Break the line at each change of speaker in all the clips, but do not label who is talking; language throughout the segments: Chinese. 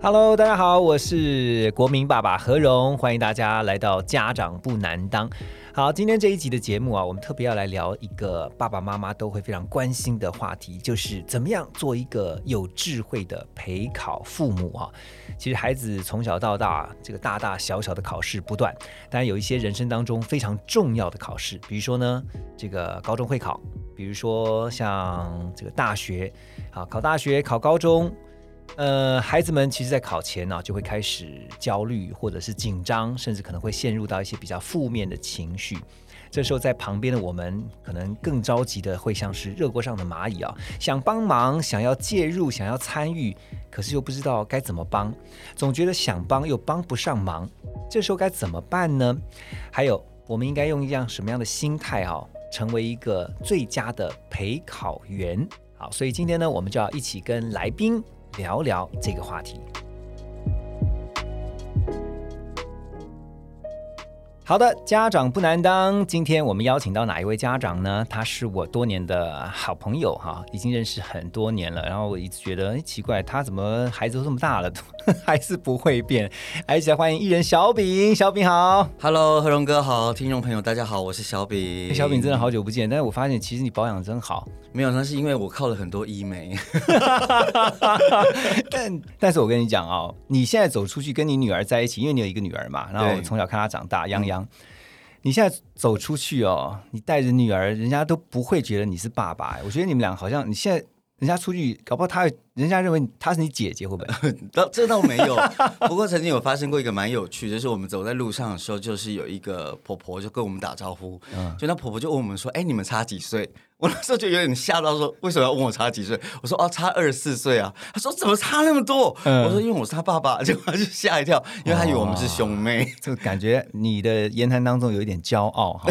Hello，大家好，我是国民爸爸何荣，欢迎大家来到家长不难当。好，今天这一集的节目啊，我们特别要来聊一个爸爸妈妈都会非常关心的话题，就是怎么样做一个有智慧的陪考父母啊。其实孩子从小到大，这个大大小小的考试不断，当然有一些人生当中非常重要的考试，比如说呢，这个高中会考，比如说像这个大学，啊，考大学、考高中。呃，孩子们其实，在考前呢，就会开始焦虑，或者是紧张，甚至可能会陷入到一些比较负面的情绪。这时候，在旁边的我们，可能更着急的，会像是热锅上的蚂蚁啊，想帮忙，想要介入，想要参与，可是又不知道该怎么帮，总觉得想帮又帮不上忙。这时候该怎么办呢？还有，我们应该用一样什么样的心态啊，成为一个最佳的陪考员？好，所以今天呢，我们就要一起跟来宾。聊聊这个话题。好的，家长不难当。今天我们邀请到哪一位家长呢？他是我多年的好朋友哈，已经认识很多年了。然后我一直觉得，哎，奇怪，他怎么孩子都这么大了，还是不会变？一起来欢迎艺人小饼，小饼好
，Hello，何荣哥好，听众朋友大家好，我是小饼。
小饼真的好久不见，但是我发现其实你保养真好。
没有，那是因为我靠了很多医美。
但但是我跟你讲哦，你现在走出去跟你女儿在一起，因为你有一个女儿嘛，然后从小看她长大，泱泱。你现在走出去哦，你带着女儿，人家都不会觉得你是爸爸。我觉得你们俩好像，你现在人家出去，搞不好他。人家认为她是你姐姐，会不会？
倒这倒没有。不过曾经有发生过一个蛮有趣，就是我们走在路上的时候，就是有一个婆婆就跟我们打招呼，就那婆婆就问我们说：“哎，你们差几岁？”我那时候就有点吓到，说：“为什么要问我差几岁？”我说：“哦，差二十四岁啊。”她说：“怎么差那么多？”我说：“因为我是她爸爸。”结果就吓一跳，因为她以为我们是兄妹。
就感觉你的言谈当中有一点骄傲哈。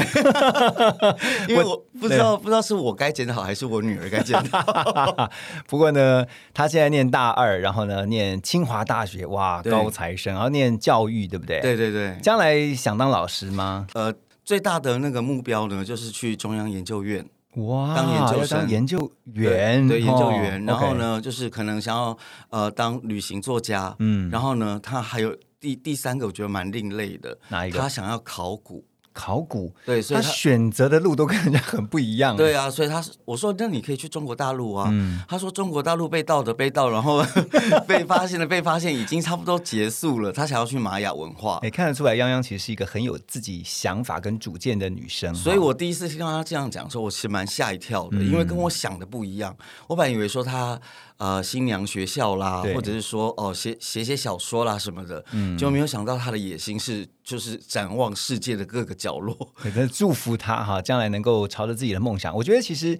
因为我不知道，不知道是我该检讨还是我女儿该检讨。
不过呢。他现在念大二，然后呢，念清华大学，哇，高材生，然后念教育，对不对？
对对对。
将来想当老师吗？呃，
最大的那个目标呢，就是去中央研究院，
哇，
当研究生、
研究员，
对，研究员。然后呢，就是可能想要呃当旅行作家，嗯，然后呢，他还有第第三个，我觉得蛮另类的，
哪一个？
他想要考古。
考古，
对，所以
他选择的路都跟人家很不一样。
对啊，所以他是我说，那你可以去中国大陆啊。他说中国大陆被盗的被盗，然后 被发现的被发现，已经差不多结束了。他想要去玛雅文化。
哎，看得出来，泱泱其实是一个很有自己想法跟主见的女生。
所以我第一次听到他这样讲的时候，我其实蛮吓一跳的，因为跟我想的不一样。我本来以为说他。呃，新娘学校啦，或者是说哦，写写写小说啦什么的，嗯，就没有想到他的野心是就是展望世界的各个角落。
可能祝福他哈，将来能够朝着自己的梦想。我觉得其实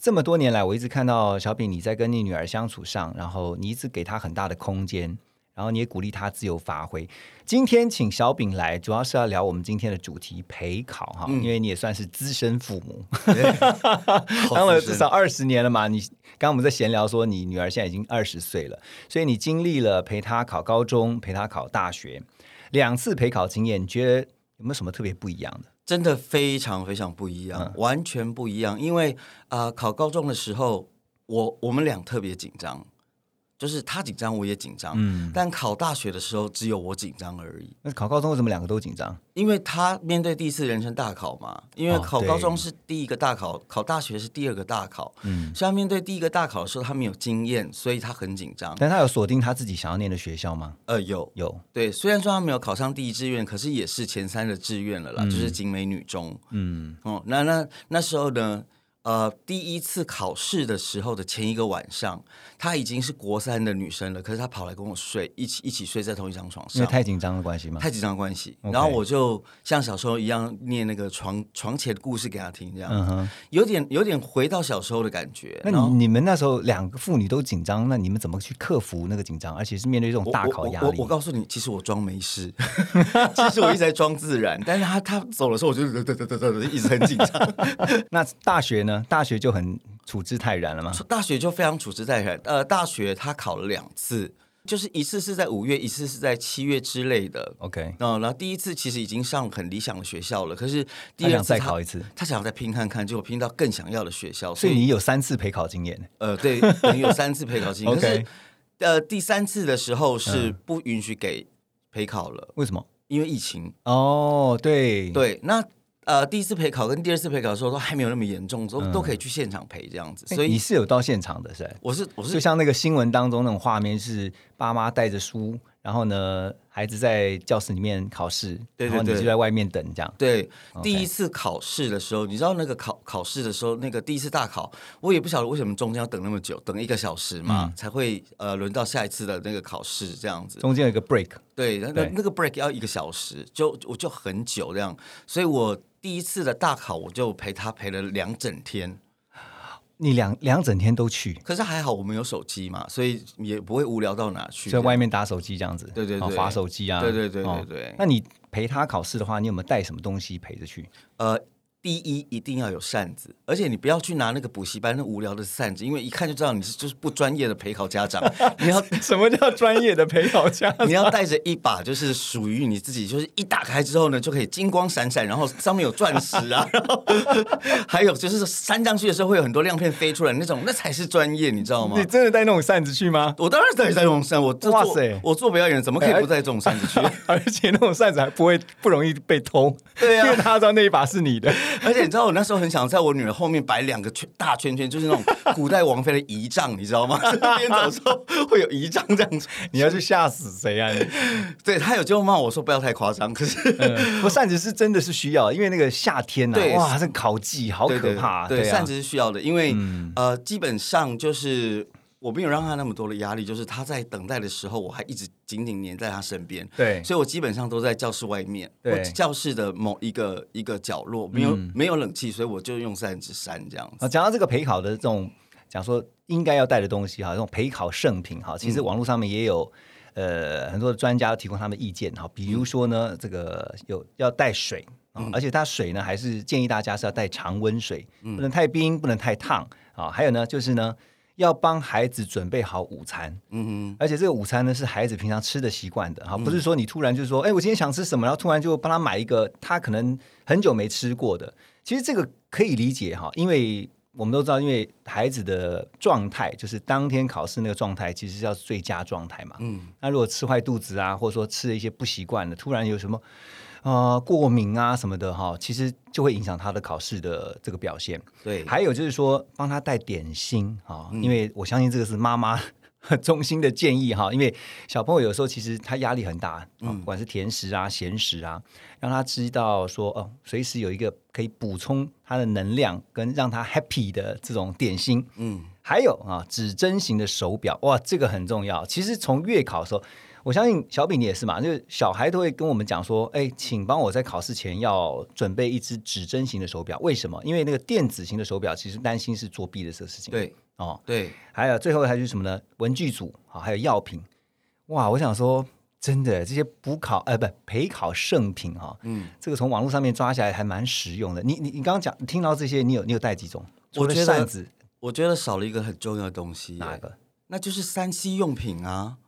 这么多年来，我一直看到小品你在跟你女儿相处上，然后你一直给她很大的空间。然后你也鼓励他自由发挥。今天请小饼来，主要是要聊我们今天的主题陪考哈，因为你也算是资深父母，当了至少二十年了嘛。你刚刚我们在闲聊说，你女儿现在已经二十岁了，所以你经历了陪她考高中、陪她考大学两次陪考经验，你觉得有没有什么特别不一样的？
真的非常非常不一样，完全不一样。因为啊，考高中的时候，我我们俩特别紧张。就是他紧张，我也紧张。嗯，但考大学的时候，只有我紧张而已。
那考高中为什么两个都紧张？
因为他面对第一次人生大考嘛。因为考高中是第一个大考，考大学是第二个大考。嗯，所以他面对第一个大考的时候，他没有经验，所以他很紧张。
但他有锁定他自己想要念的学校吗？
呃，有
有。
对，虽然说他没有考上第一志愿，可是也是前三的志愿了啦，就是景美女中。嗯，哦，那那那时候呢？呃，第一次考试的时候的前一个晚上，她已经是国三的女生了，可是她跑来跟我睡，一起一起睡在同一张床上，
因为太紧张的关系吗？
太紧张的关系。然后我就像小时候一样念那个床床前的故事给她听，这样、
嗯哼，
有点有点回到小时候的感觉。
那你你们那时候两个妇女都紧张，那你们怎么去克服那个紧张？而且是面对这种大考压力
我告诉你，其实我装没事，其实我一直在装自然。但是他他走的时候，我就得得得得得一直很紧张。
那大学呢？大学就很处之泰然了吗？
大学就非常处之泰然。呃，大学他考了两次，就是一次是在五月，一次是在七月之类的。
OK，
嗯，然后第一次其实已经上很理想的学校了，可是第
他想
二次
再考一次，
他想要再拼看看，结果拼到更想要的学校，所以
所以你有三次陪考经验。
呃，对，你有三次陪考经验。可
OK
是呃，第三次的时候是
嗯
不允许给陪考了，
为什么？
因为疫情。
哦，对，
对，那呃，第一次陪考跟第二次陪考的时候都还没有那么严重，都、都可以去现场陪这样子。
哎
所以
你是有到现场的，是吧？
我是我
是就像那个新闻当中那种画面，是爸妈带着书，然后呢，孩子在教室里面考试，
对对
然后你就在外面等这样。
对第一次考试的时候，你知道那个考考试的时候，那个第一次大考，我也不晓得为什么中间要等那么久，等一个小时嘛，
嗯
才会呃轮到下一次的那个考试这样子。
中间有一个 break，
对，那
对
那那个 break 要一个小时，就我就很久这样，所以我第一次的大考我就陪他陪了两整天。
你两两整天都去，
可是还好我们有手机嘛，所以也不会无聊到哪去。
在外面打手机这样子，
对对对
哦划手机啊，
对对对对
哦
对
那你陪他考试的话，你有没有带什么东西陪着去？
呃，第一一定要有扇子，而且你不要去拿那个补习班那无聊的扇子，因为一看就知道你是就是不专业的陪考家长。你要
什么叫专业的陪考家长？
你要带着一把就是属于你自己，就是一打开之后呢，就可以金光闪闪，然后上面有钻石啊，然后还有就是扇上去的时候会有很多亮片飞出来那种，那才是专业，你知道吗
你？真的带那种扇子去吗？
我当然带这种扇，我做
哇塞
我做表演怎么可以不带这种扇子去？
而且那种扇子还不会不容易被偷，
对啊
因为他知道那一把是你的。
而且你知道，我那时候很想在我女儿后面摆两个圈大圈圈，就是那种 古代王妃的仪仗，你知道吗？那边走的时候会有仪仗这样子。
你要去吓死谁啊？
对他有就骂我说不要太夸张，可是
嗯不，扇子是真的是需要，因为那个夏天呐、
对
哇，这烤季好
对对
可怕、
对，
啊
扇子是需要的，因为、
嗯
呃，基本上就是我没有让他那么多的压力，就是他在等待的时候，我还一直紧紧黏在他身边。
对
所以我基本上都在教室外面，
对
或教室的某一个一个角落，没有、
嗯
没有冷气，所以我就用扇子扇这样子。
啊，讲到这个陪考的这种，讲说应该要带的东西哈，这种陪考圣品哈，
嗯
其实网络上面也有。呃，很多的专家提供他们意见哈，比如说呢，这个有要带水啊，
嗯
而且它水呢还是建议大家是要带常温水，不能太冰，不能太烫啊。还有呢，就是呢要帮孩子准备好午餐，
嗯
而且这个午餐呢是孩子平常吃的习惯的哈，不是说你突然就说，哎，我今天想吃什么，然后突然就帮他买一个他可能很久没吃过的。其实这个可以理解哈，因为我们都知道，因为孩子的状态就是当天考试那个状态，其实是要最佳状态嘛。
嗯。
那如果吃坏肚子啊，或者说吃了一些不习惯的，突然有什么呃过敏啊什么的哈，其实就会影响他的考试的这个表现。
嗯，对，
还有就是说，帮他带点心啊，
嗯
因为我相信这个是妈妈 衷心的建议哈。因为小朋友有时候其实他压力很大，
嗯
啊不管是甜食啊、咸食啊，让他知道说哦，随时有一个可以补充他的能量跟让他 happy 的这种点心。
嗯
还有啊，指针型的手表，哇，这个很重要。其实从月考的时候，我相信小饼你也是嘛，就是小孩都会跟我们讲说，哎，请帮我在考试前要准备一只指针型的手表。为什么？因为那个电子型的手表，其实担心是作弊的这个事情。
对
哦，
对，
还有最后还是什么呢？文具组，啊，还有药品。哇，我想说，真的这些补考，呃，不陪考圣品哈、
嗯，
这个从网络上面抓下来还蛮实用的。你你你刚刚讲听到这些，你有你有带几种？
我觉得
扇子，
我觉得少了一个很重要的东西耶，
哪个？
那就是三 C 用品啊。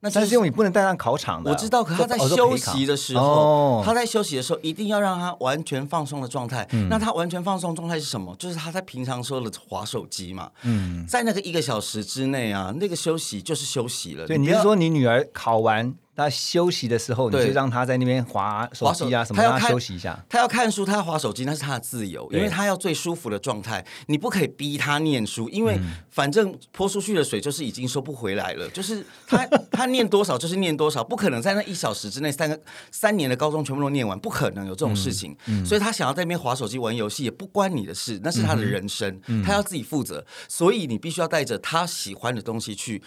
那就
但是因为你不能带上考场的。
我知道，可他在
哦
休息的时候，
哦
他在休息的时候一定要让他完全放松的状态。
嗯
那他完全放松状态是什么？就是他在平常说的划手机嘛。
嗯，
在那个一个小时之内啊，那个休息就是休息了。
对，你是说你女儿考完他休息的时候，你就让他在那边划手机啊什么，让他
他要看
休息一下。
他要看书，他要划手机，那是他的自由，因为他要最舒服的状态。你不可以逼他念书，因为
嗯
反正泼出去的水就是已经收不回来了。就是他 他念多少就是念多少，不可能在那一小时之内三个三年的高中全部都念完，不可能有这种事情。
嗯
所以他想要在那边划手机玩游戏，也不关你的事，那是他的人生，
嗯
他要自己负责。所以你必须要带着他喜欢的东西去。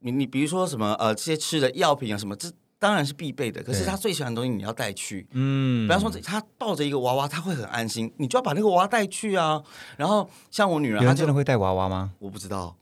你你比如说什么呃这些吃的药品啊什么这。当然是必备的，可是他最喜欢的东西你要带去，
嗯
比方说，他抱着一个娃娃，他会很安心，你就要把那个娃娃带去啊。然后像我女儿，她
真的会带娃娃吗？
我不知道，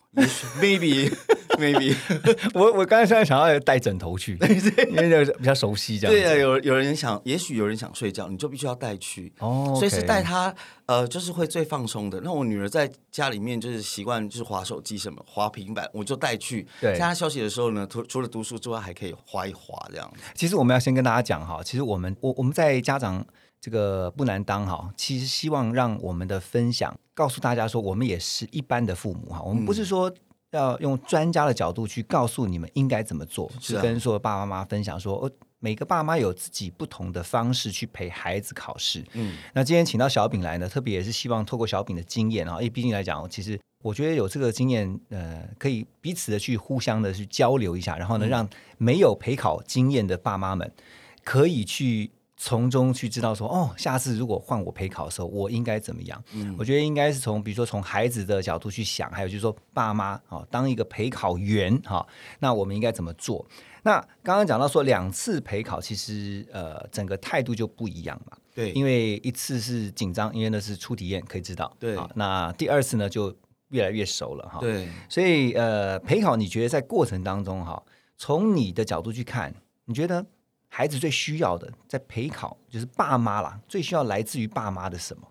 maybe maybe
我我刚才现在想要带枕头去，因为比较熟悉这样子。
对啊，有有人想，也许有人想睡觉，你就必须要带去。
哦
所以是带她，呃，就是会最放松的。那我女儿在家里面就是习惯就是滑手机什么，滑平板，我就带去。
对
在她休息的时候呢，除除了读书之外，还可以滑一滑这样。
其实我们要先跟大家讲哈，其实我们我我们在家长这个不难当哈，其实希望让我们的分享告诉大家说，我们也是一般的父母哈，我们不是说。要用专家的角度去告诉你们应该怎么做，
是
跟说爸爸妈妈分享说，哦，每个爸妈有自己不同的方式去陪孩子考试。
嗯，
那今天请到小饼来呢，特别也是希望透过小饼的经验啊，因为毕竟来讲，其实我觉得有这个经验，呃，可以彼此的去互相的去交流一下，然后呢，让没有陪考经验的爸妈们可以去从中去知道说，哦，下次如果换我陪考的时候，我应该怎么样？我觉得应该是从比如说从孩子的角度去想，还有就是说爸妈啊、当一个陪考员哈、那我们应该怎么做？那刚刚讲到说两次陪考，其实呃整个态度就不一样嘛。
对，
因为一次是紧张，因为那是初体验，可以知道。
对
好那第二次呢就越来越熟了哈。，
对，
所以呃，陪考你觉得在过程当中哈，从你的角度去看，你觉得孩子最需要的在陪考就是爸妈啦，最需要来自于爸妈的什么？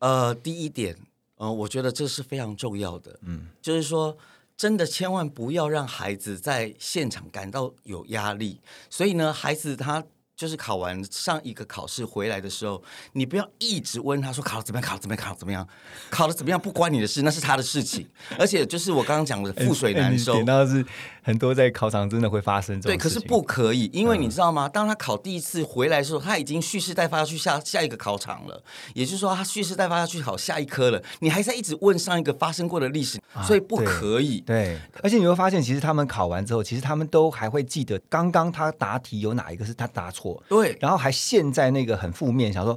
呃，第一点，呃，我觉得这是非常重要的，嗯，就是说，真的千万不要让孩子在现场感到有压力。所以呢，孩子他就是考完上一个考试回来的时候，你不要一直问他说考的怎么样，考的怎么样，考的怎么样，考的怎么样，不关你的事，那是他的事情。而且就是我刚刚讲的 覆水难收，
哎点到是很多在考场真的会发生这种
对，可是不可以，因为你知道吗？当他考第一次回来的时候，他已经蓄势待发要去下下一个考场了，也就是说，他蓄势待发要去考下一科了。你还在一直问上一个发生过的历史，所以不可以。
对，而且你会发现，其实他们考完之后，其实他们都还会记得刚刚他答题有哪一个是他答错，
对
然后还陷在那个很负面，想说，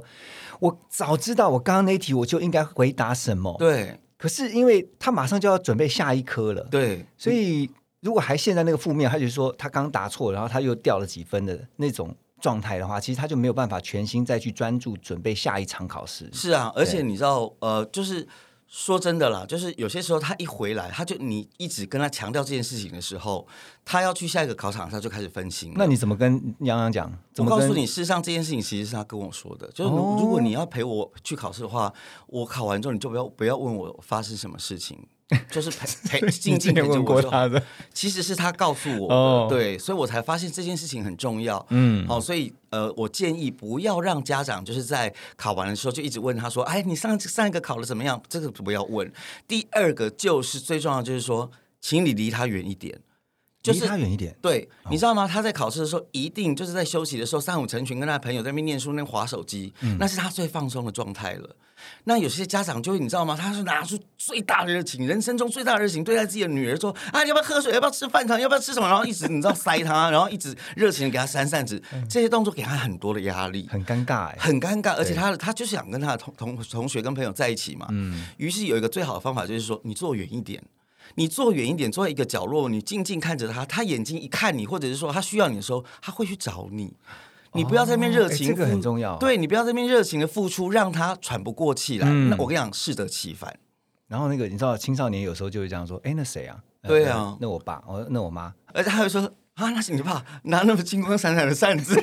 我早知道我刚刚那一题我就应该回答什么。，
对
可是因为他马上就要准备下一科了，
对
所以如果还陷在那个负面，他就说他刚答错，然后他又掉了几分的那种状态的话，其实他就没有办法全心再去专注准备下一场考试。
是啊，而且你知道，呃，就是说真的啦，就是有些时候他一回来，他就你一直跟他强调这件事情的时候，他要去下一个考场，他就开始分心。
那你怎么跟洋洋讲？怎么
我告诉你，事实上这件事情其实是他跟我说的，就是如果你要陪我去考试的话，我考完之后你就不要不要问我发生什么事情，就是陪 陪静静陪着我
的，
其实是他告诉我的，
哦
对，所以我才发现这件事情很重要。
嗯，
好、所以呃，我建议不要让家长就是在考完的时候就一直问他说：“哎，你上上一个考的怎么样？”这个不要问。第二个就是最重要就是说，请你离他远一点。就是
离他远一点。
对，
哦
你知道吗？他在考试的时候，一定就是在休息的时候，三五成群跟他的朋友在那边念书、那边划手机，
嗯
那是他最放松的状态了。那有些家长就会，你知道吗？他是拿出最大的热情，人生中最大的热情，对待自己的女儿说：“啊，你要不要喝水？要不要吃饭团？要不要吃什么？”然后一直你知道塞他，然后一直热情的给他扇扇子，
嗯
这些动作给他很多的压力。
很尴尬哎，
很尴尬，而且
对
他的他就是想跟他的同同同学跟朋友在一起嘛。嗯，于是有一个最好的方法就是说，你坐远一点，你坐远一点，坐在一个角落，你静静看着他，他眼睛一看你，或者是说他需要你的时候，他会去找你。你不要在那边热情，
这个很重要
对你不要在那边热情的付出，让他喘不过气来。
嗯
那我跟你讲，适得其反。
然后那个你知道，青少年有时候就会这样说：“哎，那谁啊？呃
对啊
呃那我爸，我那我妈。
而且他会说啊，那是你爸拿那么金光闪闪的扇子，”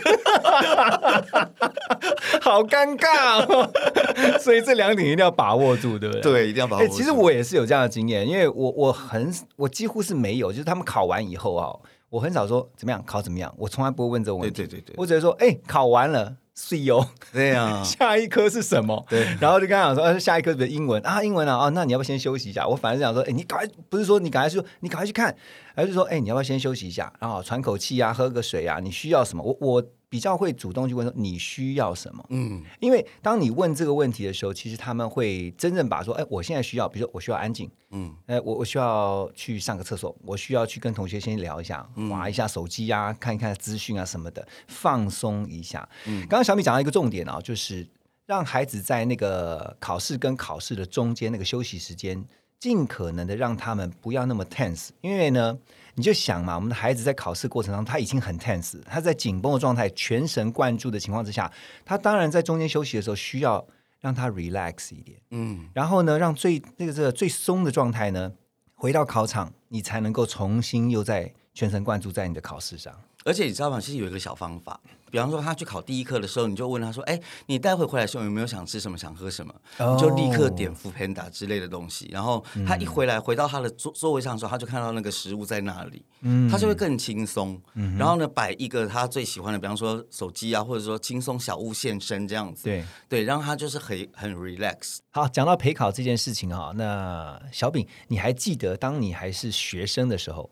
好尴尬哦。所以这两点一定要把握住，对不对？。
对，一定要把握
哎、
住。
其实我也是有这样的经验，因为我我很我几乎是没有，就是他们考完以后啊，我很少说怎么样考怎么样，我从来不会问这种问题。
对对对对
我只会说，哎、考完了，是哦，
对呀，
下一科是什么？
对
然后就跟他讲说，呃，下一科是英文啊，英文啊，哦，那你要不要先休息一下？我反而是想说，哎，你赶快，不是说你赶快说，你赶快去看而是说，哎，你要不要先休息一下，然后喘口气啊，喝个水啊？你需要什么？我我比较会主动去问说你需要什么。嗯，因为当你问这个问题的时候，其实他们会真正把说，哎，我现在需要，比如说我需要安静，嗯，哎，我我需要去上个厕所，我需要去跟同学先聊一下，划一下手机啊，看一看资讯啊什么的，放松一下。嗯，刚刚小米讲到一个重点啊，就是让孩子在那个考试跟考试的中间那个休息时间。尽可能的让他们不要那么 tense，因为呢，你就想嘛，我们的孩子在考试过程当中他已经很 tense，他在紧绷的状态、全神贯注的情况之下，他当然在中间休息的时候需要让他 relax 一点，嗯，然后呢，让最那个这个最松的状态呢，回到考场，你才能够重新又在全神贯注在你的考试上。
而且你知道吗？其实有一个小方法，比方说他去考第一课的时候，你就问他说：“哎，你待会回来的时候有没有想吃什么、想喝什么？”你就立刻点福 panda 之类的东西。然后他一回来，回到他的座座位上的时候，他就看到那个食物在那里，他就会更轻松。然后呢，摆一个他最喜欢的，比方说手机啊，或者说轻松小物现身这样子。
对
对，让他就是很很 relax。
好，讲到陪考这件事情啊，那小饼，你还记得当你还是学生的时候，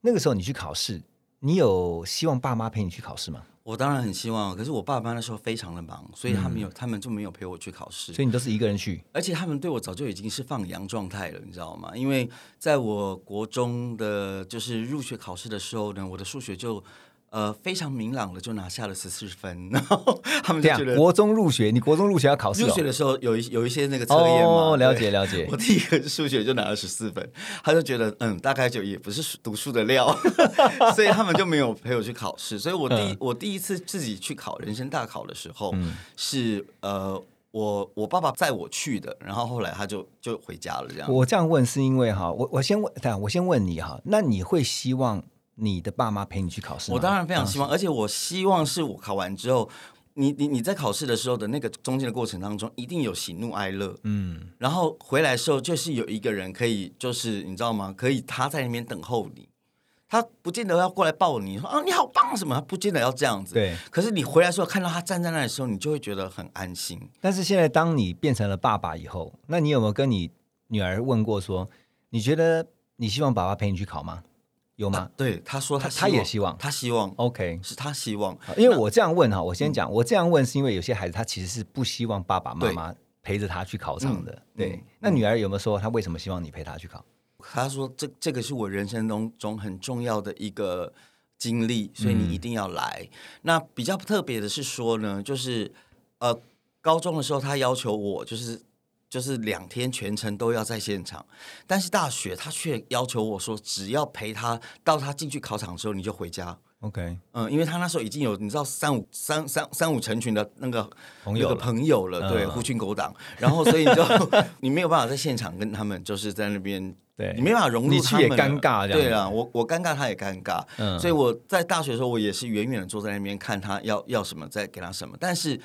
那个时候你去考试？你有希望爸妈陪你去考试吗？
我当然很希望，可是我爸妈那时候非常的忙，所以他们有他们就没有陪我去考试，
所以你都是一个人去，
而且他们对我早就已经是放羊状态了，你知道吗？因为在我国中的就是入学考试的时候呢，我的数学就。呃，非常明朗的就拿下了十四分，然后他们就觉得
国中入学，你国中入学要考试，
入学的时候有一有一些那个测验嘛，
了解了解。
我第一个数学就拿了十四分，他就觉得嗯，大概就也不是读书的料，所以他们就没有陪我去考试。所以我第我第一次自己去考人生大考的时候，是呃，我我爸爸载我去的，然后后来他就就回家了。这样，
我这样问是因为哈，我我先问，但我先问你哈，那你会希望？你的爸妈陪你去考试，
我当然非常希望，而且我希望是我考完之后，你你你在考试的时候的那个中间的过程当中，一定有喜怒哀乐，嗯，然后回来的时候就是有一个人可以，就是你知道吗？可以他在那边等候你，他不见得要过来抱你，说啊你好棒什么，他不见得要这样子，
对。
可是你回来时候看到他站在那的时候，你就会觉得很安心。
但是现在当你变成了爸爸以后，那你有没有跟你女儿问过说，你觉得你希望爸爸陪你去考吗？有吗？
对，他说他
他也希望，
他希望
，OK，
是他希望。
因为我这样问哈，我先讲，我这样问是因为有些孩子他其实是不希望爸爸妈妈陪着他去考场的。对，那女儿有没有说她为什么希望你陪她去考？
她说这这个是我人生中中很重要的一个经历，所以你一定要来。那比较特别的是说呢，就是呃，高中的时候他要求我就是。就是两天全程都要在现场，但是大学他却要求我说，只要陪他到他进去考场的时候，你就回家。
OK，
嗯，因为他那时候已经有你知道三五三三三五成群的那个
朋友
朋友了，对，狐群狗党，然后所以你就 你没有办法在现场跟他们就是在那边，
对
你没办法融入他们，
尴尬，
对啊，我我尴尬，他也尴尬，嗯，所以我在大学的时候，我也是远远的坐在那边看他要要什么，再给他什么，但是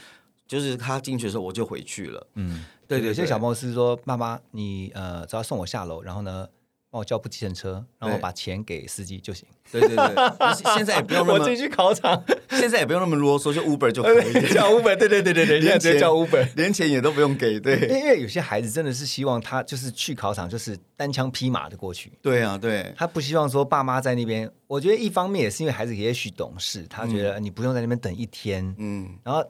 就是他进去的时候，我就回去了，嗯。对，有
些小朋友是说：“妈妈，你呃，只要送我下楼，然后呢，帮我叫部计程车，然后把钱给司机就行。”
对对对，现在也不用那么
我自己去考场，
现在也不用那么啰嗦，就 Uber 就可以
叫 Uber。对对对对对，连钱
也都不用给。对，
因为有些孩子真的是希望他就是去考场，就是单枪匹马的过去。
对啊，对，
他不希望说爸妈在那边。我觉得一方面也是因为孩子也许懂事，他觉得你不用在那边等一天。嗯，然后。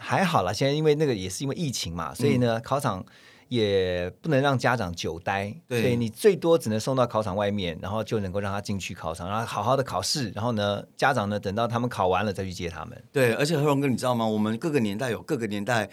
还好了，现在因为那个也是因为疫情嘛，所以呢，考场也不能让家长久待，所以你最多只能送到考场外面，然后就能够让他进去考场，然后好好的考试，然后呢，家长呢等到他们考完了再去接他们。
对，而且何荣哥，你知道吗？我们各个年代有各个年代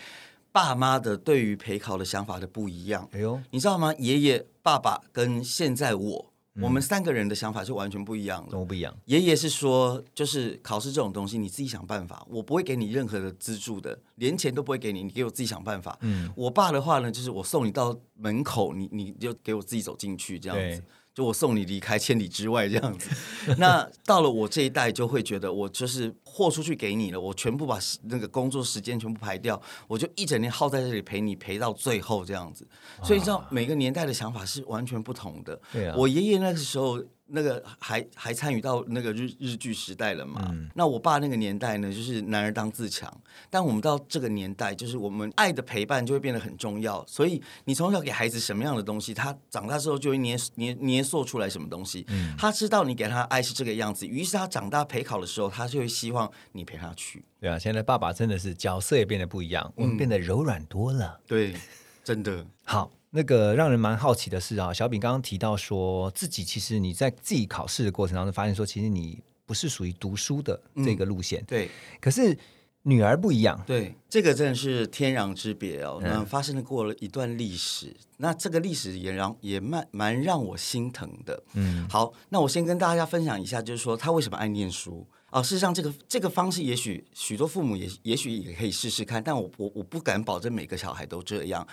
爸妈的对于陪考的想法的不一样。哎呦，你知道吗？爷爷、爸爸跟现在我。我们三个人的想法是完全不一样的，
怎么不一样？
爷爷是说，就是考试这种东西，你自己想办法，我不会给你任何的资助的，连钱都不会给你，你给我自己想办法。嗯，我爸的话呢，就是我送你到门口，你你就给我自己走进去，这样子，就我送你离开千里之外这样子。那到了我这一代，就会觉得我就是。豁出去给你了，我全部把那个工作时间全部排掉，我就一整天耗在这里陪你陪到最后这样子。所以，知道每个年代的想法是完全不同的。
对啊，
我爷爷那个时候。那个还还参与到那个日日剧时代了嘛？那我爸那个年代呢，就是男儿当自强。但我们到这个年代，就是我们爱的陪伴就会变得很重要。所以你从小给孩子什么样的东西，他长大之后就会捏捏捏塑出来什么东西。他知道你给他爱是这个样子，于是他长大陪考的时候，他就会希望你陪他去。
对啊，现在爸爸真的是角色也变得不一样，我们变得柔软多了。
对，真的
好。那个让人蛮好奇的是啊，小饼刚刚提到说自己其实你在自己考试的过程当中发现说，其实你不是属于读书的这个路线，
对。
可是女儿不一样，
对，这个真的是天壤之别哦。那发生了过了一段历史，那这个历史也让也蛮蛮让我心疼的。嗯，好，那我先跟大家分享一下，就是说他为什么爱念书哦。事实上，这个这个方式也许许多父母也也许也可以试试看，但我我我不敢保证每个小孩都这样。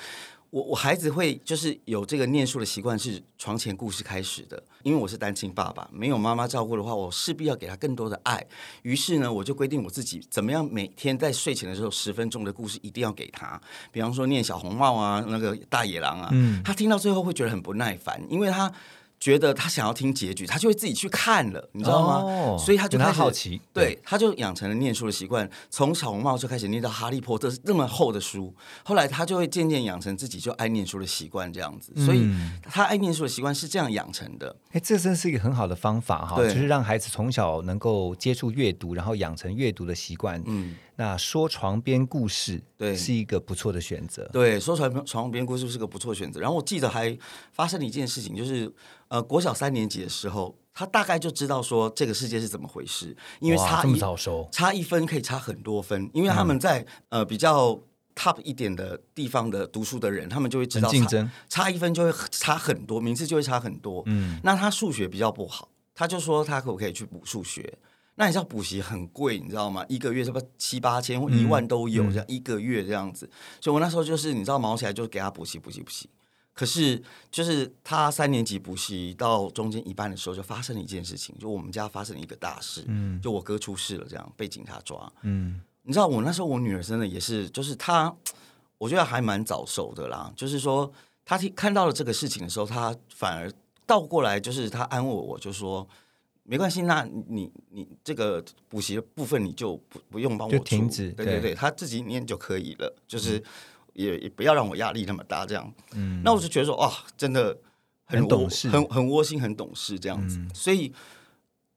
我我孩子会就是有这个念书的习惯，是床前故事开始的。因为我是单亲爸爸，没有妈妈照顾的话，我势必要给他更多的爱。于是呢，我就规定我自己怎么样，每天在睡前的时候十分钟的故事一定要给他。比方说念小红帽啊，那个大野狼啊，他听到最后会觉得很不耐烦，因为他。觉得他想要听结局，他就会自己去看了，你知道吗？所以他就开始
好奇，
对，他就养成了念书的习惯，从小红帽就开始念到哈利波特这么厚的书，后来他就会渐渐养成自己就爱念书的习惯，这样子。所以他爱念书的习惯是这样养成的。
哎，这真是一个很好的方法哈，就是让孩子从小能够接触阅读，然后养成阅读的习惯。嗯。那说床边故事，
对，
是一个不错的选择。
对，说床床边故事是个不错选择。然后我记得还发生了一件事情，就是呃，国小三年级的时候，他大概就知道说这个世界是怎么回事，因为差一
早熟，
差一分可以差很多分，因为他们在呃比较 top 一点的地方的读书的人，他们就会知道
竞争
差一分就会差很多，名次就会差很多。嗯，那他数学比较不好，他就说他可不可以去补数学？那你知道补习很贵，你知道吗？一个月是不七八千或一万都有，这样一个月这样子。所以我那时候就是你知道毛起来就给他补习补习补习。可是就是他三年级补习到中间一半的时候，就发生了一件事情，就我们家发生了一个大事，嗯，就我哥出事了，这样被警察抓。嗯，你知道我那时候我女儿真的也是，就是她，我觉得还蛮早熟的啦。就是说她听看到了这个事情的时候，她反而倒过来，就是她安慰我，就说。没关系，那你你这个补习的部分你就不不用帮我
停止，
对对对，他自己念就可以了，就是也也不要让我压力那么大，这样。嗯，那我就觉得说，哇，真的
很懂事，
很很窝心，很懂事这样子。所以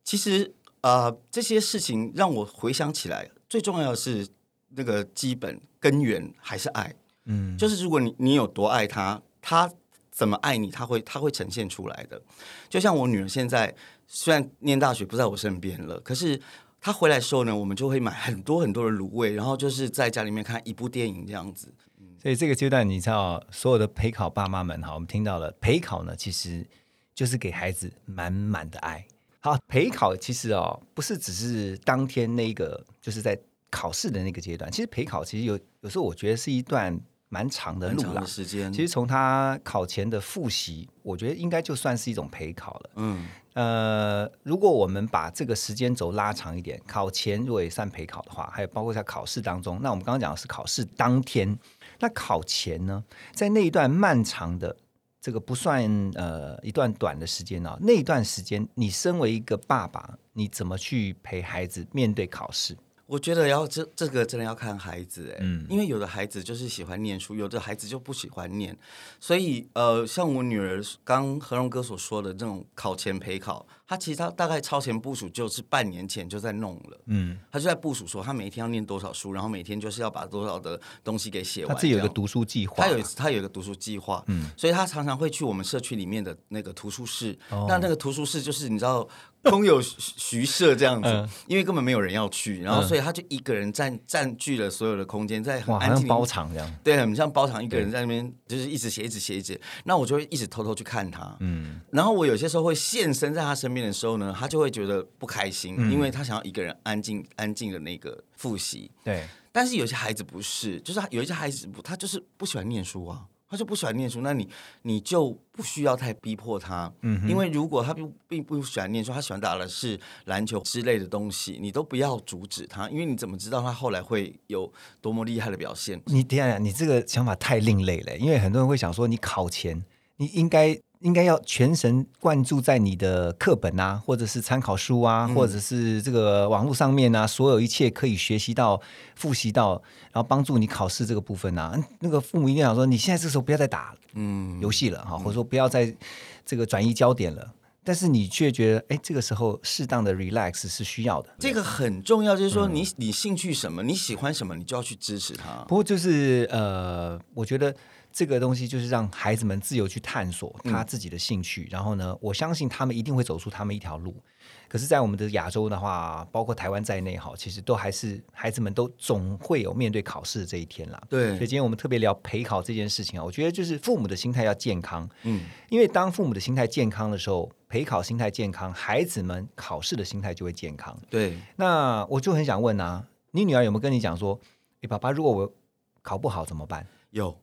其实啊，这些事情让我回想起来，最重要的是那个基本根源还是爱。嗯，就是如果你你有多爱他，他怎么爱你，他会他会呈现出来的。就像我女儿现在。虽然念大学不在我身边了，可是他回来的时候呢，我们就会买很多很多的卤味，然后就是在家里面看一部电影这样子。
所以这个阶段，你知道所有的陪考爸妈们哈，我们听到了陪考呢，其实就是给孩子满满的爱。好，陪考其实哦，不是只是当天那个，就是在考试的那个阶段。其实陪考其实有有时候我觉得是一段。蛮长的路
了，时间。
其实从他考前的复习，我觉得应该就算是一种陪考了。嗯，呃，如果我们把这个时间轴拉长一点，考前如果也算陪考的话，还有包括在考试当中，那我们刚刚讲的是考试当天，那考前呢，在那一段漫长的这个不算呃一段短的时间呢，那一段时间，你身为一个爸爸，你怎么去陪孩子面对考试？
我觉得要这这个真的要看孩子哎，因为有的孩子就是喜欢念书，有的孩子就不喜欢念，所以呃，像我女儿刚何荣哥所说的这种考前陪考。他其实他大概超前部署，就是半年前就在弄了。嗯，他就在部署说，他每天要念多少书，然后每天就是要把多少的东西给写完。
他自己有个读书计划，
他有他有一个读书计划。嗯，所以他常常会去我们社区里面的那个图书室。那那个图书室就是你知道空有徐 设这样子，因为根本没有人要去，然后所以他就一个人占占据了所有的空间，在很安静
包场这样。
对，很像包场，一个人在那边就是一直写，一直写，一直。那我就会一直偷偷去看他。嗯，然后我有些时候会现身在他身边。的时候呢，他就会觉得不开心，因为他想要一个人安静、安静的那个复习。
对，
但是有些孩子不是，就是有一些孩子不，他就是不喜欢念书啊。他就不喜欢念书，那你你就不需要太逼迫他，嗯，因为如果他并并不喜欢念书，他喜欢打的是篮球之类的东西，你都不要阻止他，因为你怎么知道他后来会有多么厉害的表现？
你等下，你这个想法太另类了，因为很多人会想说，你考前你应该。应该要全神贯注在你的课本啊，或者是参考书啊，或者是这个网络上面啊，所有一切可以学习到、复习到，然后帮助你考试这个部分啊。那个父母一定想说，你现在这时候不要再打嗯游戏了哈，或者说不要再这个转移焦点了。但是你却觉得，哎，这个时候适当的 relax 是需要的。
这个很重要，就是说你你兴趣什么，你喜欢什么，你就要去支持他。
不过就是呃，我觉得。这个东西就是让孩子们自由去探索他自己的兴趣，然后呢，我相信他们一定会走出他们一条路。可是，在我们的亚洲的话，包括台湾在内，哈，其实都还是孩子们都总会有面对考试的这一天啦。
对，
所以今天我们特别聊陪考这件事情啊，我觉得就是父母的心态要健康，嗯，因为当父母的心态健康的时候，陪考心态健康，孩子们考试的心态就会健康。
对，
那我就很想问啊，你女儿有没有跟你讲说，哎，爸爸，如果我考不好怎么办？
有。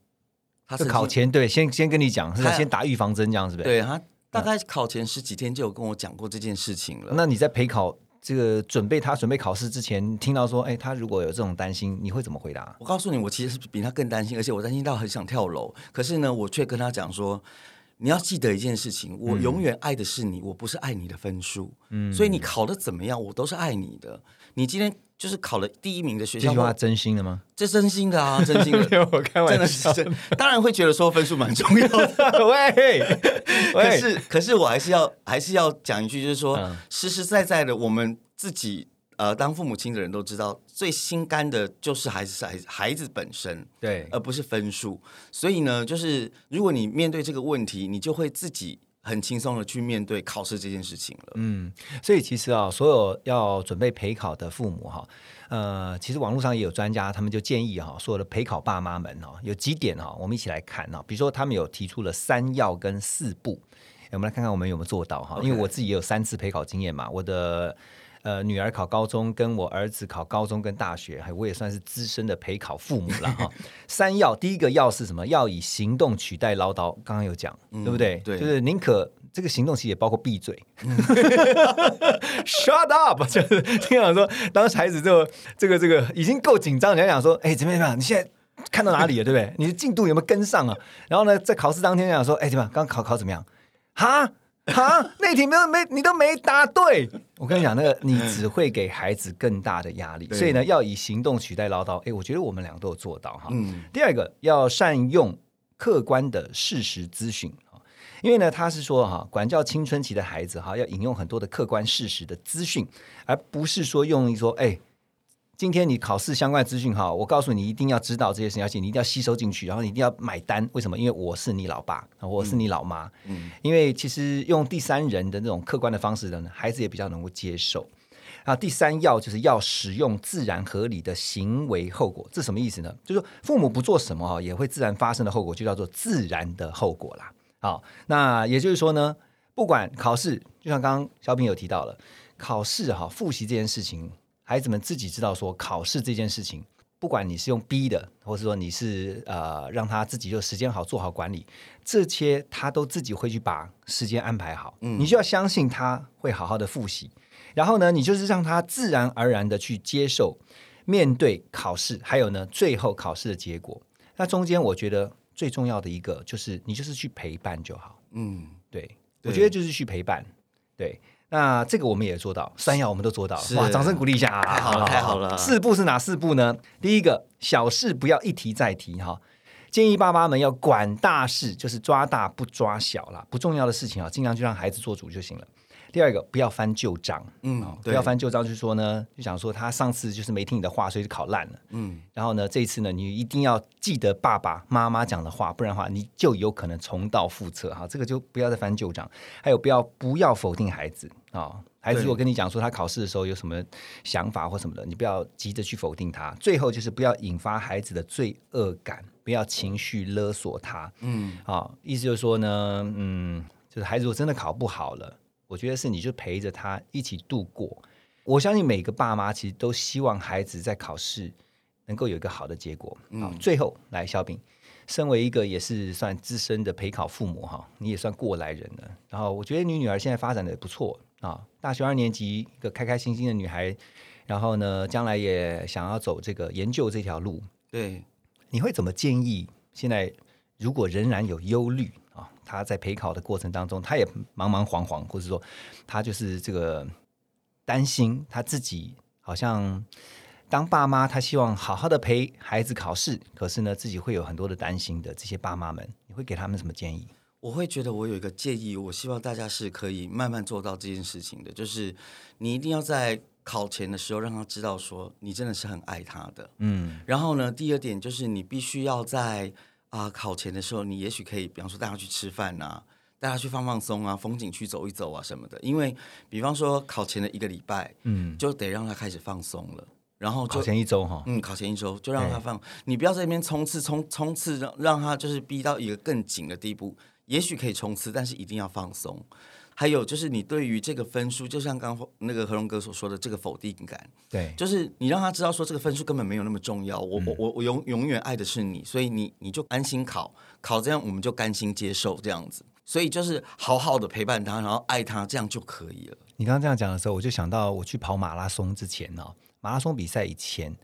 他是考前对，先先跟你讲，是先打预防针这样子呗。
对他大概考前十几天就有跟我讲过这件事情了。
那你在陪考这个准备他准备考试之前，听到说，哎，他如果有这种担心，你会怎么回答？
我告诉你，我其实是比他更担心，而且我担心到很想跳楼。可是呢，我却跟他讲说，你要记得一件事情，我永远爱的是你，我不是爱你的分数。嗯，所以你考的怎么样，我都是爱你的。你今天。就是考了第一名的学校，
这句话真心的吗？
这真心的啊，真心的。
我开玩
笑，当然会觉得说分数蛮重要的。喂，可是可是我还是要还是要讲一句，就是说实实在在的，我们自己呃当父母亲的人都知道，最心甘的就是孩子孩孩子本身，
对，
而不是分数。所以呢，就是如果你面对这个问题，你就会自己。很轻松的去面对考试这件事情了。
嗯，所以其实啊，所有要准备陪考的父母哈，呃，其实网络上也有专家，他们就建议哈，所有的陪考爸妈们哈，有几点哈，我们一起来看哈。比如说，他们有提出了三要跟四不，我们来看看我们有没有做到哈。因为我自己也有三次陪考经验嘛，我的。呃，女儿考高中，跟我儿子考高中跟大学，还我也算是资深的陪考父母了哈。三要，第一个要是什么？要以行动取代唠叨。刚刚有讲，对不对？
对，
就是宁可这个行动其实也包括闭嘴。Shut up！就是听讲说，当孩子就这个这个已经够紧张，人家讲说，哎，怎么样？你现在看到哪里了？对不对？你的进度有没有跟上啊？然后呢，在考试当天讲说，哎，怎么样？刚考考怎么样？哈？啊，那题没有没你都没答对，我跟你讲，那个你只会给孩子更大的压力，所以呢，要以行动取代唠叨。哎，我觉得我们两个都有做到哈。嗯。第二个要善用客观的事实资讯啊，因为呢，他是说哈，管教青春期的孩子哈，要引用很多的客观事实的资讯，而不是说用一说哎。今天你考试相关的资讯哈，我告诉你一定要知道这些事情，而且你一定要吸收进去，然后你一定要买单。为什么？因为我是你老爸，我是你老妈。嗯，因为其实用第三人的那种客观的方式呢，孩子也比较能够接受。啊，第三要就是要使用自然合理的行为后果，这什么意思呢？就是说父母不做什么哈，也会自然发生的后果，就叫做自然的后果啦。好，那也就是说呢，不管考试，就像刚刚小品有提到了，考试哈，复习这件事情。孩子们自己知道说考试这件事情，不管你是用逼的，或是说你是呃让他自己就时间好做好管理，这些他都自己会去把时间安排好。嗯，你就要相信他会好好的复习，然后呢，你就是让他自然而然的去接受面对考试，还有呢最后考试的结果。那中间我觉得最重要的一个就是你就是去陪伴就好。嗯，对，我觉得就是去陪伴，对。那这个我们也做到，三要我们都做到，哇！掌声鼓励一下，
太好了，太好了。
四步是哪四步呢？第一个，小事不要一提再提哈，建议爸妈们要管大事，就是抓大不抓小啦，不重要的事情啊，尽量就让孩子做主就行了。第二个，不要翻旧账，嗯，不要翻旧账，就是说呢，就想说他上次就是没听你的话，所以就考烂了，嗯，然后呢，这一次呢，你一定要记得爸爸妈妈讲的话，不然的话，你就有可能重蹈覆辙，哈，这个就不要再翻旧账。还有，不要不要否定孩子。啊，孩子如果跟你讲说他考试的时候有什么想法或什么的，你不要急着去否定他。最后就是不要引发孩子的罪恶感，不要情绪勒索他，嗯，啊，意思就是说呢，嗯，就是孩子如果真的考不好了。我觉得是，你就陪着他一起度过。我相信每个爸妈其实都希望孩子在考试能够有一个好的结果。嗯，最后来，小饼，身为一个也是算资深的陪考父母哈，你也算过来人了。然后我觉得你女儿现在发展的不错啊，大学二年级一个开开心心的女孩，然后呢，将来也想要走这个研究这条路。
对，
你会怎么建议？现在如果仍然有忧虑啊，她在陪考的过程当中，他也茫茫惶惶，或者说他就是这个担心他自己好像。当爸妈，他希望好好的陪孩子考试，可是呢，自己会有很多的担心的。这些爸妈们，你会给他们什么建议？
我会觉得我有一个建议，我希望大家是可以慢慢做到这件事情的，就是你一定要在考前的时候让他知道，说你真的是很爱他的。嗯。然后呢，第二点就是你必须要在啊考前的时候，你也许可以，比方说带他去吃饭啊，带他去放放松啊，风景区走一走啊什么的。因为比方说考前的一个礼拜，嗯，就得让他开始放松了。然后
考前一周哈，
嗯，考前一周就让他放，你不要在那边冲刺冲冲刺，让让他就是逼到一个更紧的地步。也许可以冲刺，但是一定要放松。还有就是你对于这个分数，就像刚那个何荣哥所说的这个否定感，
对，
就是你让他知道说这个分数根本没有那么重要。我我我我永永远爱的是你，所以你你就安心考考，这样我们就甘心接受这样子。所以就是好好的陪伴他，然后爱他，这样就可以了。
你刚刚这样讲的时候，我就想到我去跑马拉松之前呢。马拉松比赛以前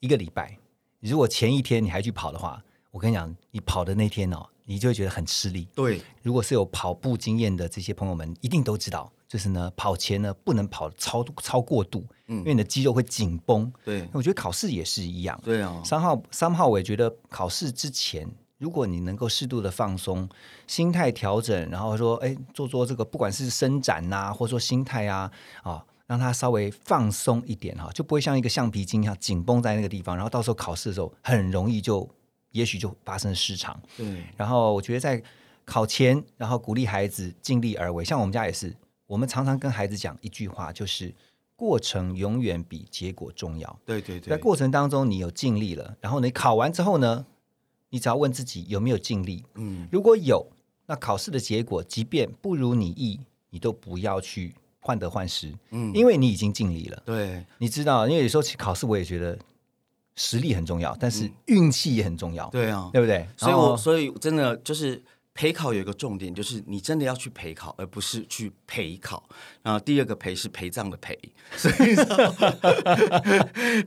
一个礼拜，如果前一天你还去跑的话，我跟你讲，你跑的那天哦，你就会觉得很吃力。
对，
如果是有跑步经验的这些朋友们，一定都知道，就是呢，跑前呢不能跑超超过度，嗯，因为你的肌肉会紧绷。
对，
我觉得考试也是一样。
对啊，
三号三号，我也觉得考试之前，如果你能够适度的放松，心态调整，然后说，哎，做做这个，不管是伸展呐，或者说心态啊，啊。让它稍微放松一点哈，就不会像一个橡皮筋一样紧绷在那个地方，然后到时候考试的时候很容易就也许就发生失常。
对。
然后我觉得在考前，然后鼓励孩子尽力而为。像我们家也是，我们常常跟孩子讲一句话，就是过程永远比结果重要。
对对对。
在过程当中你有尽力了，然后你考完之后呢，你只要问自己有没有尽力。嗯。如果有，那考试的结果即便不如你意，你都不要去。患得患失，嗯，因为你已经尽力了。
对，
你知道，因为有时候考试，我也觉得实力很重要，但是运气也很重要。
对啊，
对不对？
所以，我所以真的就是。陪考有一个重点，就是你真的要去陪考，而不是去陪考。然后第二个陪是陪葬的陪，所以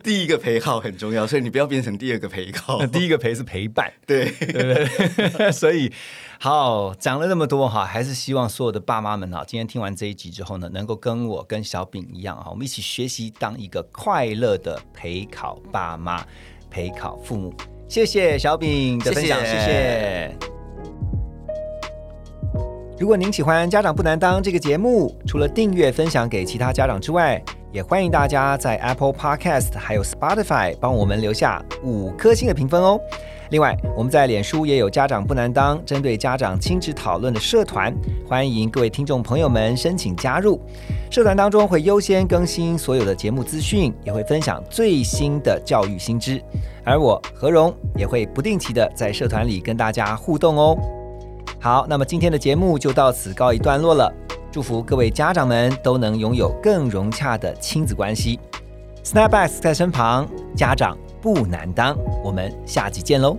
第一个陪考很重要，所以你不要变成第二个陪考。
第一个陪是陪伴，
对
对对。所以好讲了那么多哈，还是希望所有的爸妈们哈，今天听完这一集之后呢，能够跟我跟小饼一样哈，我们一起学习当一个快乐的陪考爸妈、陪考父母。谢谢小饼的分享，谢谢。如果您喜欢《家长不难当》这个节目，除了订阅、分享给其他家长之外，也欢迎大家在 Apple Podcast 还有 Spotify 帮我们留下五颗星的评分哦。另外，我们在脸书也有《家长不难当》针对家长亲子讨论的社团，欢迎各位听众朋友们申请加入。社团当中会优先更新所有的节目资讯，也会分享最新的教育新知，而我何荣也会不定期的在社团里跟大家互动哦。好，那么今天的节目就到此告一段落了。祝福各位家长们都能拥有更融洽的亲子关系。Snapbacks 在身旁，家长不难当。我们下期见喽。